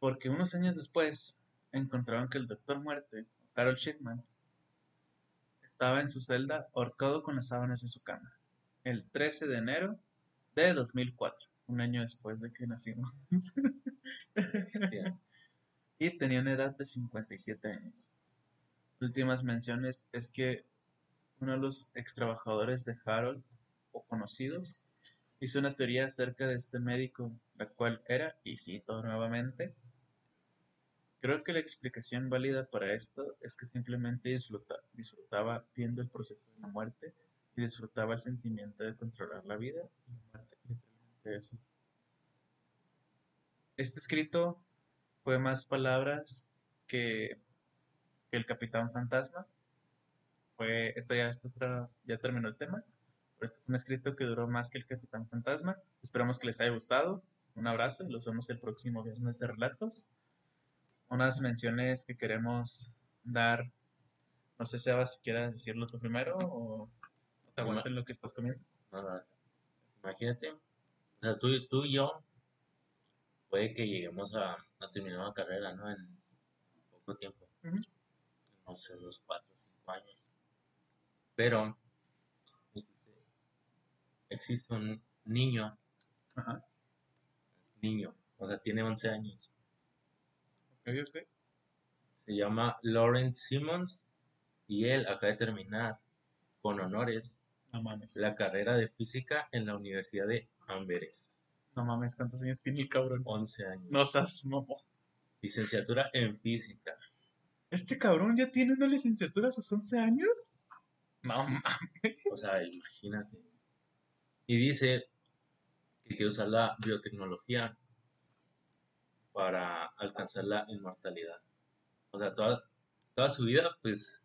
Porque unos años después encontraron que el Doctor Muerte, Harold Shipman, estaba en su celda ahorcado con las sábanas de su cama. El 13 de enero de 2004, un año después de que nacimos. Y tenía una edad de 57 años. Últimas menciones es que uno de los ex trabajadores de Harold, o conocidos, hizo una teoría acerca de este médico, la cual era, y cito nuevamente, creo que la explicación válida para esto es que simplemente disfruta- disfrutaba viendo el proceso de la muerte y disfrutaba el sentimiento de controlar la vida y la muerte, eso. Este escrito fue más palabras que, que el Capitán Fantasma. Fue, esto ya, esto ya terminó el tema. Pero este fue un escrito que duró más que el Capitán Fantasma. Esperamos que les haya gustado. Un abrazo y los vemos el próximo viernes de relatos. Unas menciones que queremos dar. No sé, Seba, si quieras decirlo tú primero o te aguanten lo que estás comiendo. No, no. Imagínate. O sea, tú, tú y yo, puede que lleguemos a, a terminar una carrera, ¿no? En poco tiempo. Ujú. No sé, dos, cuatro, cinco años. Pero existe un niño, Ajá. niño, o sea, tiene 11 años. Ok, ok. Se llama Lawrence Simmons y él acaba de terminar con honores No mames. la carrera de física en la Universidad de Amberes. No mames, ¿cuántos años tiene el cabrón? 11 años. No seas momo. Licenciatura en física. ¿Este cabrón ya tiene una licenciatura a sus 11 años? No mames. O sea, imagínate. Y dice que quiere usar la biotecnología para alcanzar la inmortalidad. O sea, toda, toda su vida, pues,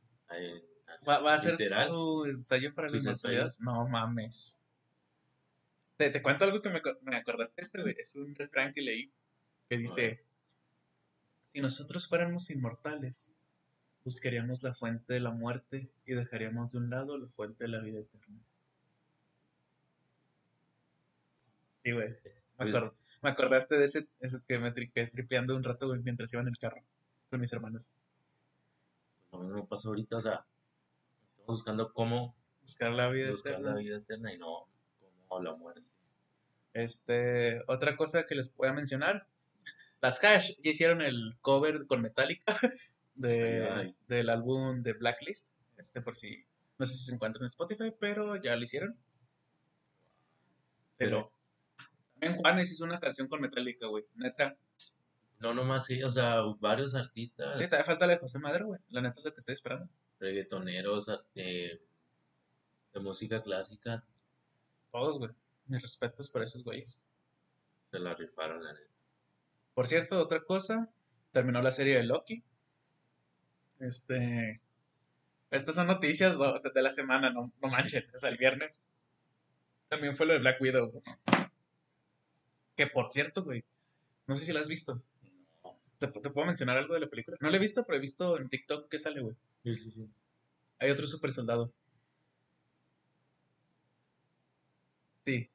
¿Va, va a ser su ensayo para la inmortalidad? ensayos. No mames. Te, te cuento algo que me, me acordaste este, güey. Es un refrán que leí que dice: Si nosotros fuéramos inmortales, buscaríamos la fuente de la muerte y dejaríamos de un lado la fuente de la vida eterna. Sí, güey. es- Me, me acordaste de ese, ese que me tri- quedé tripeando un rato, güey, mientras iba en el carro con mis hermanos. lo mismo pasó ahorita, o sea, estamos buscando cómo Buscar la vida buscar eterna. la vida eterna y no como la muerte. Este, otra cosa que les voy a mencionar. Las Hash ya hicieron el cover con Metallica de, Ay, ay. del álbum de Blacklist. Este por si, no sé si se encuentra en Spotify, pero ya lo hicieron. Pero también Juanes hizo una canción con Metallica, güey. Neta. No nomás sí, o sea, varios artistas, Sí, todavía falta la de José Madero, güey. La neta es lo que estoy esperando. reggaetoneros, eh, de música clásica, Todos, güey. Mis respetos para esos güeyes. se la rifaron la neta. Por cierto, otra cosa, terminó la serie de Loki. Este. Estas son noticias o sea, de la semana, no, no manchen, es el viernes. También fue lo de Black Widow. güey. Que por cierto, güey, no sé si la has visto. ¿Te, te puedo mencionar algo de la película? No la he visto, pero he visto en TikTok que sale, güey. Sí, sí, sí. Hay otro super soldado. Sí.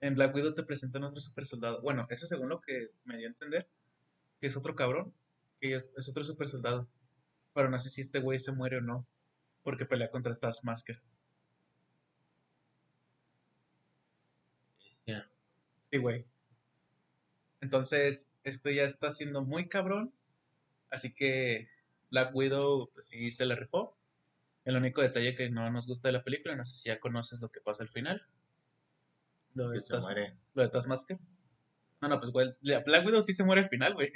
En Black Widow te presentan otro super soldado. Bueno, eso según lo que me dio a entender. Que es otro cabrón. Que es es otro super soldado. Pero no sé si este güey se muere o no. Porque pelea contra Taskmaster. Bestia. Sí, güey. Entonces, esto ya está siendo muy cabrón. Así que Black Widow pues, sí se le rifó. El único detalle que no nos gusta de la película, no sé si ya conoces lo que pasa al final. Lo de, se muere. lo de Taskmaster. No, no, pues güey, Black Widow sí se muere al final, güey.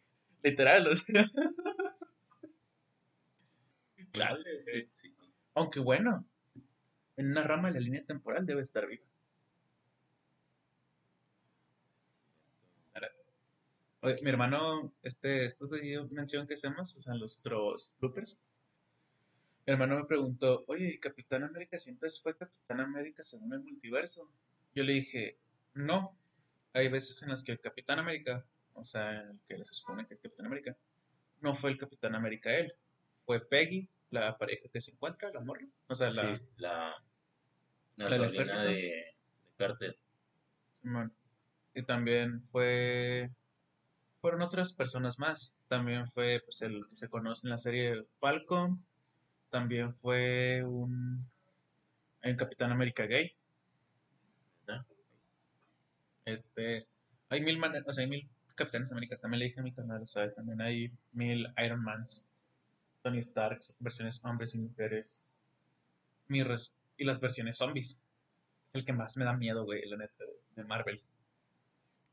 Literal. o sea. Chale, güey. Sí. Aunque bueno, en una rama de la línea temporal debe estar viva. Oye, mi hermano, este, esto es mención que hacemos, o sea, nuestros bloopers. Mi hermano me preguntó, oye, ¿y Capitán América siempre fue Capitán América según el multiverso? Yo le dije, no. Hay veces en las que el Capitán América, o sea, el que se supone que es Capitán América, no fue el Capitán América él. Fue Peggy, la pareja que se encuentra, la morra. O sea, la, Sí, la, la La sobrina de, de Carter. Simón. Y también fue. Fueron otras personas más. También fue pues, el que se conoce en la serie Falcon. También fue un. Capitán América gay. Este. Hay mil maneras. O sea, hay mil Capitanes Américas. También le dije a mi canal. O también hay mil Iron Mans. Tony Starks. Versiones hombres y mujeres. Mi y las versiones zombies. Es el que más me da miedo, güey, la neta, de Marvel.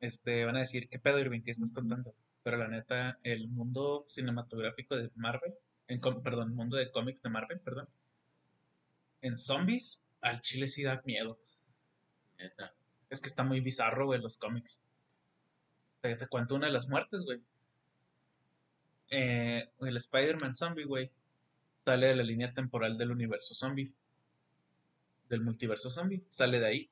Este, van a decir, ¿qué pedo, Irving? ¿Qué estás contando? Pero la neta, el mundo cinematográfico de Marvel, en, perdón, el mundo de cómics de Marvel, perdón, en zombies, al chile sí da miedo. Neta. Es que está muy bizarro, güey, los cómics. Te, te cuento una de las muertes, güey. Eh, el Spider-Man zombie, güey, sale de la línea temporal del universo zombie. Del multiverso zombie. Sale de ahí.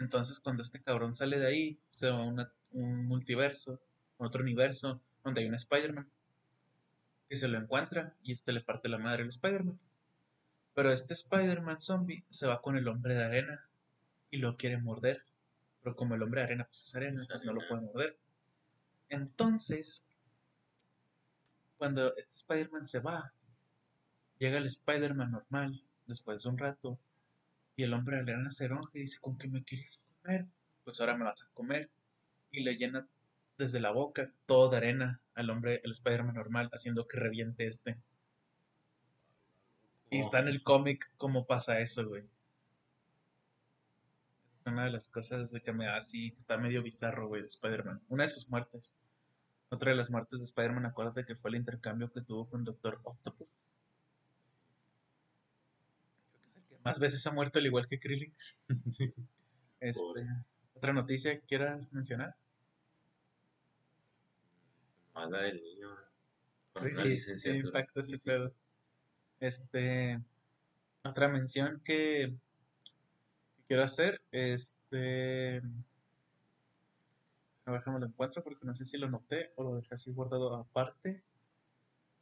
Entonces, cuando este cabrón sale de ahí, se va a una- un multiverso, otro universo, donde hay un Spider-Man. Que se lo encuentra y este le parte la madre al Spider-Man. Pero este Spider-Man zombie se va con el hombre de arena y lo quiere morder. Pero como el hombre de arena pues es arena, Es pues no lo puede morder. Entonces, cuando este Spider-Man se va, llega el Spider-Man normal después de un rato y el hombre enoja y dice, ¿con qué me querías comer? Pues ahora me vas a comer. Y le llena desde la boca todo de arena al hombre, el Spider-Man normal, haciendo que reviente este. Y está en el cómic cómo pasa eso, güey. Es una de las cosas de que me da así, que está medio bizarro, güey, de Spider-Man. Una de sus muertes. Otra de las muertes de Spider-Man, acuérdate que fue el intercambio que tuvo con Doctor Octopus. Creo que es el que más veces ha muerto, al igual que Krillin. Este, Pobre. otra noticia que quieras mencionar. Mala del niño. Sí, sí, sí, impacta ese Sí, pedo. Este, otra mención que, que quiero hacer, este, a ver cómo lo encuentro porque no sé si lo noté o lo dejé así guardado aparte.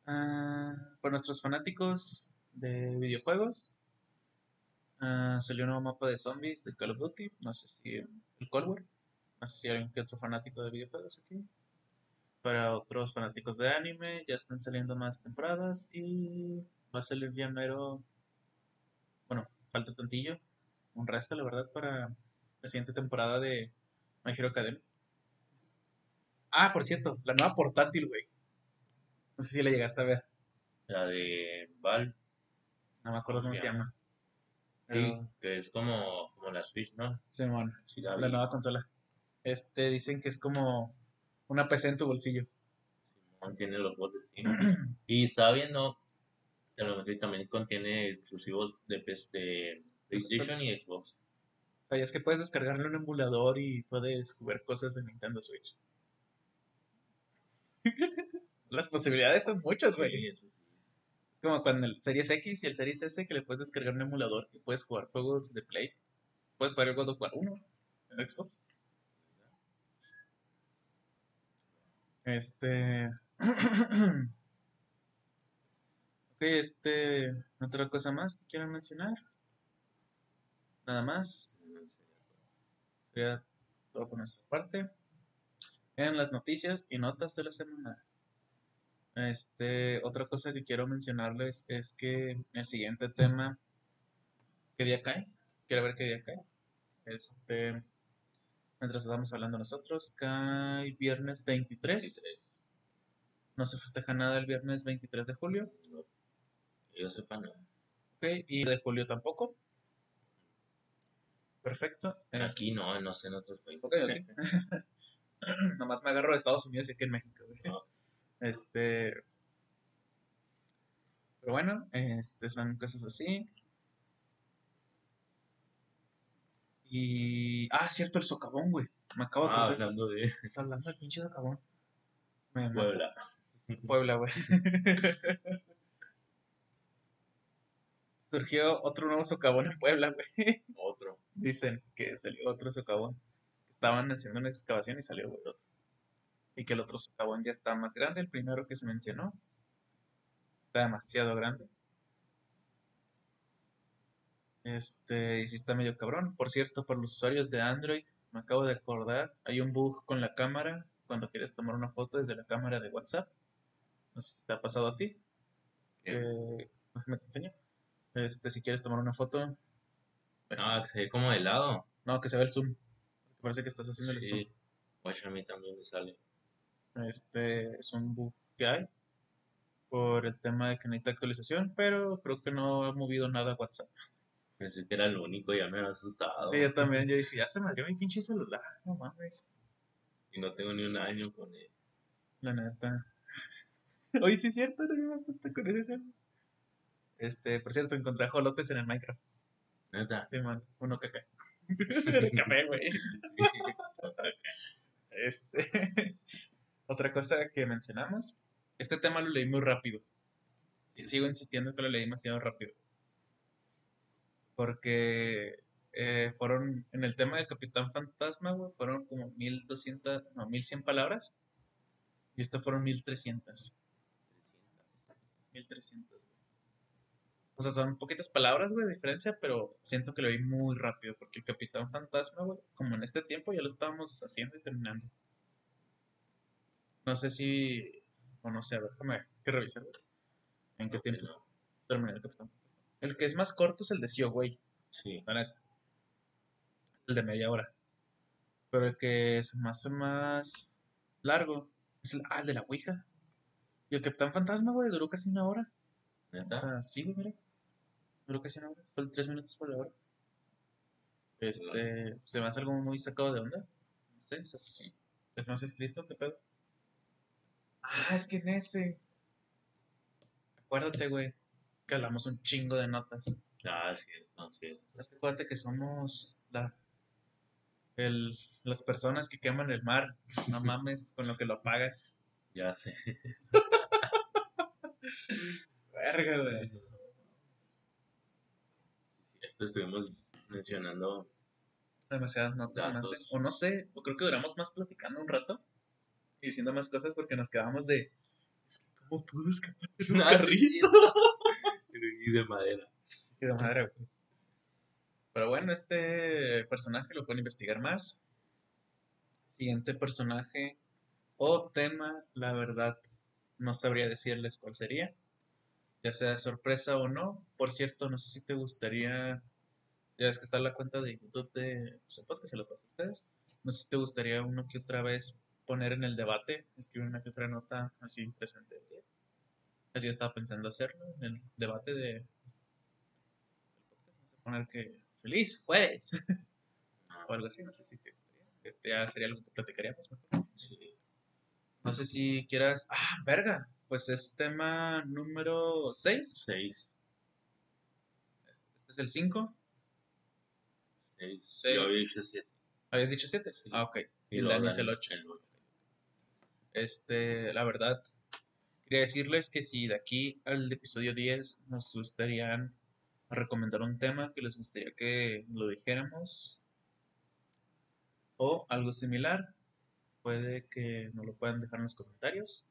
Para nuestros fanáticos de videojuegos, ah, salió un nuevo mapa de zombies de Call of Duty, no sé si el Cold War, no sé si hay algún que otro fanático de videojuegos aquí. Para otros fanáticos de anime, ya están saliendo más temporadas y va a salir ya enero. Bueno, falta tantillo, un resto, la verdad, para la siguiente temporada de My Hero Academia. Ah, por cierto, la nueva portátil, güey. No sé si la llegaste a ver, La de Val, no me acuerdo ¿Cómo se llama. Sí, que es como, como la Switch, ¿no? Simón, Sí, la nueva consola. Este, dicen que es como una PC en tu bolsillo. Simón tiene los botes, sí. Y estaba viendo que a lo mejor también contiene exclusivos de, PlayStation y Xbox. ¿Sabías que puedes descargarle un emulador y puedes jugar cosas de Nintendo Switch? Las posibilidades son muchas, güey. Sí, eso sí. Como cuando el Series X y el Series S que le puedes descargar un emulador y puedes jugar juegos de Play. Puedes jugar el God of War 1 en Xbox. Este. ok, este. ¿Otra cosa más que quieran mencionar? Nada más. Sería todo por nuestra parte. En las noticias y notas de la semana. Este, otra cosa que quiero mencionarles es que el siguiente tema. ¿Qué día cae? Quiero ver qué día cae. Este. Mientras estamos hablando nosotros, cae viernes 23. 23. No se festeja nada el viernes 23 de julio. Que yo sepa, no. Ok, y de julio tampoco. Perfecto. Es- Aquí no, no sé en otros países. Ok, ok. Nomás me agarro de Estados Unidos y aquí en México, güey. Este. Pero bueno, este son cosas así. Y. Ah, cierto, el socavón, güey. Me acabo de Ah, acordar. hablando de Estás hablando del pinche socavón. Me- me- Puebla. Puebla, güey. Surgió otro nuevo socavón en Puebla, güey. Otro. Dicen que salió otro socavón. Estaban haciendo una excavación y salió güey, otro. Y que el otro socavón ya está más grande. El primero que se mencionó está demasiado grande. Este, y sí está medio cabrón. Por cierto, por los usuarios de Android, me acabo de acordar, hay un bug con la cámara cuando quieres tomar una foto desde la cámara de WhatsApp. No sé si te ha pasado a ti. Que, déjame te enseño. Este, si quieres tomar una foto, Ah, que se ve como de lado. no, que se ve el zoom. Parece que estás haciendo el zoom. Sí. Pues a mí también me sale. Este es un bug que hay por el tema de que necesita actualización, pero creo que no ha movido nada WhatsApp. Pensé que era lo único, ya me había asustado. Sí, yo también, yo dije, ya se me abrió mi pinche celular, no mames, Y no tengo ni un año con él. la neta. Oye, sí es cierto, no bastante con ese celular. Este, por cierto, encontré ajolotes en el Minecraft. Neta. Sí, man, uno caca. Café, güey. Este, otra cosa que mencionamos, este tema lo leí muy rápido. Y Sigo insistiendo que lo leí demasiado rápido. Porque eh, fueron, en el tema del Capitán Fantasma, fueron como 1200, no, 1100 palabras. Y esto fueron 1300. 1300, güey. O sea, son poquitas palabras, güey, de diferencia, pero siento que lo vi muy rápido, porque el Capitán Fantasma, güey, como en este tiempo ya lo estábamos haciendo y terminando. No sé si, o no sé, a ver, déjame que revisar. ¿En qué tiempo terminé el Capitán? El que es más corto es el de Sio, güey, Sí. la neta. El de media hora. Pero el que me hace más largo es el, ah, el de la Ouija. Y el Capitán Fantasma, güey, duró casi una hora. O Neta. sea, sí, güey, mira. Duró casi una hora. Fue el 3 minutos por la hora. Este, se me hace algo muy sacado de onda. No sé, es así. Es más escrito, ¿qué pedo? Ah, es que en ese. Acuérdate, güey, que hablamos un chingo de notas. Ah, cierto, cierto. Es que acuérdate que somos la, el, las personas que queman el mar. No mames con lo que lo apagas. Ya sé. Verga, güey. Esto estuvimos mencionando. demasiadas notas. Datos. O no sé, o creo que duramos más platicando un rato y diciendo más cosas porque nos quedamos de. Es ¿cómo pudo escapar de un Ah, sí, carrito? Y de madera. Y de madre, güey. Pero bueno, este personaje lo pueden investigar más. Siguiente personaje o tema, la verdad, no sabría decirles cuál sería. Ya sea sorpresa o no. Por cierto, no sé si te gustaría. Ya ves que está la cuenta de YouTube de su podcast, se lo paso a ustedes. No sé si te gustaría uno que otra vez poner en el debate, escribir una que otra nota así interesante. Así estaba pensando hacerlo en el debate de. Poner que. ¡Feliz jueves! o algo así, no sé si te gustaría. Este ya sería algo que platicaríamos mejor. Sí. No sé si quieras. ¡Ah, verga! Pues es tema número 6. Seis. Este es el 5. Es- Seis. Yo había dicho 7. ¿Habías dicho 7? Sí. Ah, ok. Y el luego Dani es el 8. el ocho. Este, la verdad, quería decirles que si de aquí al episodio 10 nos gustaría recomendar un tema que les gustaría que lo dijéramos o algo similar, puede que nos lo puedan dejar en los comentarios.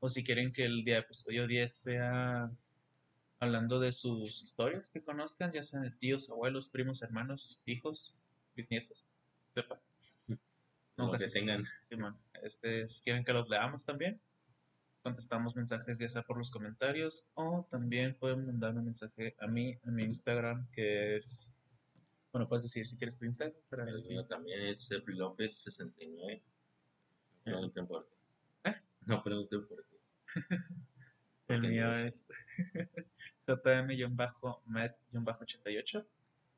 O si quieren que el día episodio 10 sea hablando de sus historias que conozcan, ya sean de tíos, abuelos, primos, hermanos, hijos, bisnietos, sepa. Nunca que tengan. Simón, este, si quieren que los leamos también, contestamos mensajes ya sea por los comentarios o también pueden mandarme un mensaje a mí, a mi Instagram, que es, bueno, puedes decir si quieres tu Instagram, para El mío también es Sep López 69. No pregunten por qué. ¿Eh? No pregunten por qué. el mío no es jm-matt-88.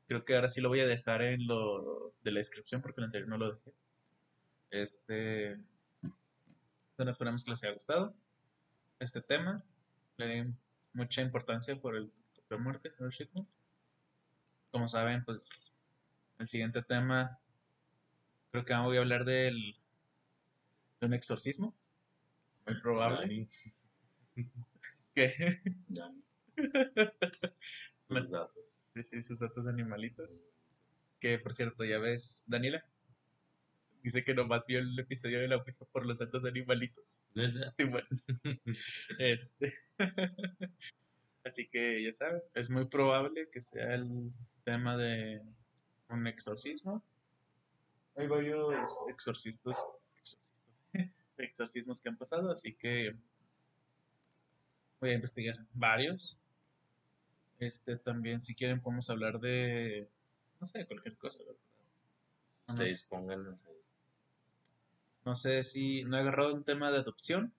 Creo que ahora sí lo voy a dejar en lo de la descripción porque el anterior no lo dejé. Este, bueno, esperamos que les haya gustado este tema. Le di mucha importancia por el Hiroshima. Como saben, pues el siguiente tema creo que voy a hablar del de un exorcismo. Muy probable. Me- Sus datos. sí, sí, sus datos de animalitos. Que por cierto, ya ves, Daniela. Dice que nomás vio el episodio de la Ouija por los datos de animalitos. ¿Verdad? Sí, bueno. Este. Así que ya saben, es muy probable que sea el tema de un exorcismo. Hay varios exorcistas, exorcismos que han pasado, así que voy a investigar varios. Este también, si quieren, podemos hablar de, no sé, cualquier cosa. verdad. No Ustedes sé- pónganos ahí. No sé si no he agarrado un tema de adopción,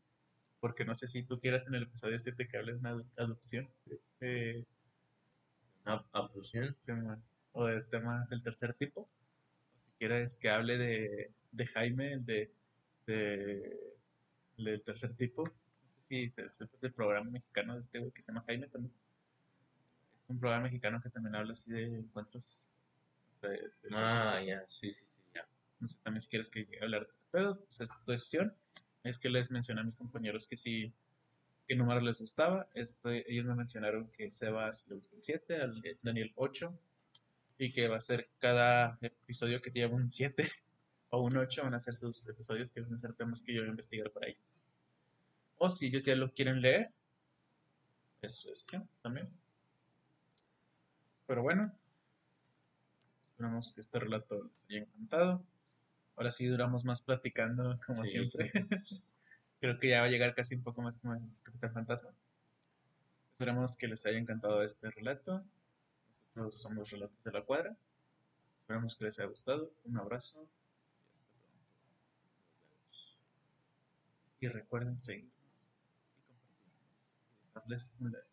porque no sé si tú quieras en el episodio 7 que hables de ado- adopción. Este, sí, man, o de temas del tercer tipo. O si quieres que hable de, de Jaime, el de, de- el del tercer tipo. No sé si sepa del programa mexicano de este güey que se llama Jaime también. Es un programa mexicano que también habla así de encuentros. o sea, de- Ah, ya, sí, sí. No sé también si quieres que hablar de este pedo, pues es tu decisión. Es que les mencioné a mis compañeros que si qué número les gustaba. Este, ellos me mencionaron que Sebas le gusta el 7, al. Daniel 8, y que va a ser cada episodio que lleva un 7 o un 8, van a ser sus episodios que van a ser temas que yo voy a investigar para ellos. O si ellos ya lo quieren leer, es su decisión también. Pero bueno, esperamos que este relato les haya encantado. Ahora sí duramos más platicando, como Sí. siempre. Creo que ya va a llegar casi un poco más como el Capitán Fantasma. Esperamos que les haya encantado este relato. Nosotros somos Relatos de la Cuadra. Esperamos que les haya gustado. Un abrazo. Y recuerden seguirnos y compartirnos. Y dejarles un like.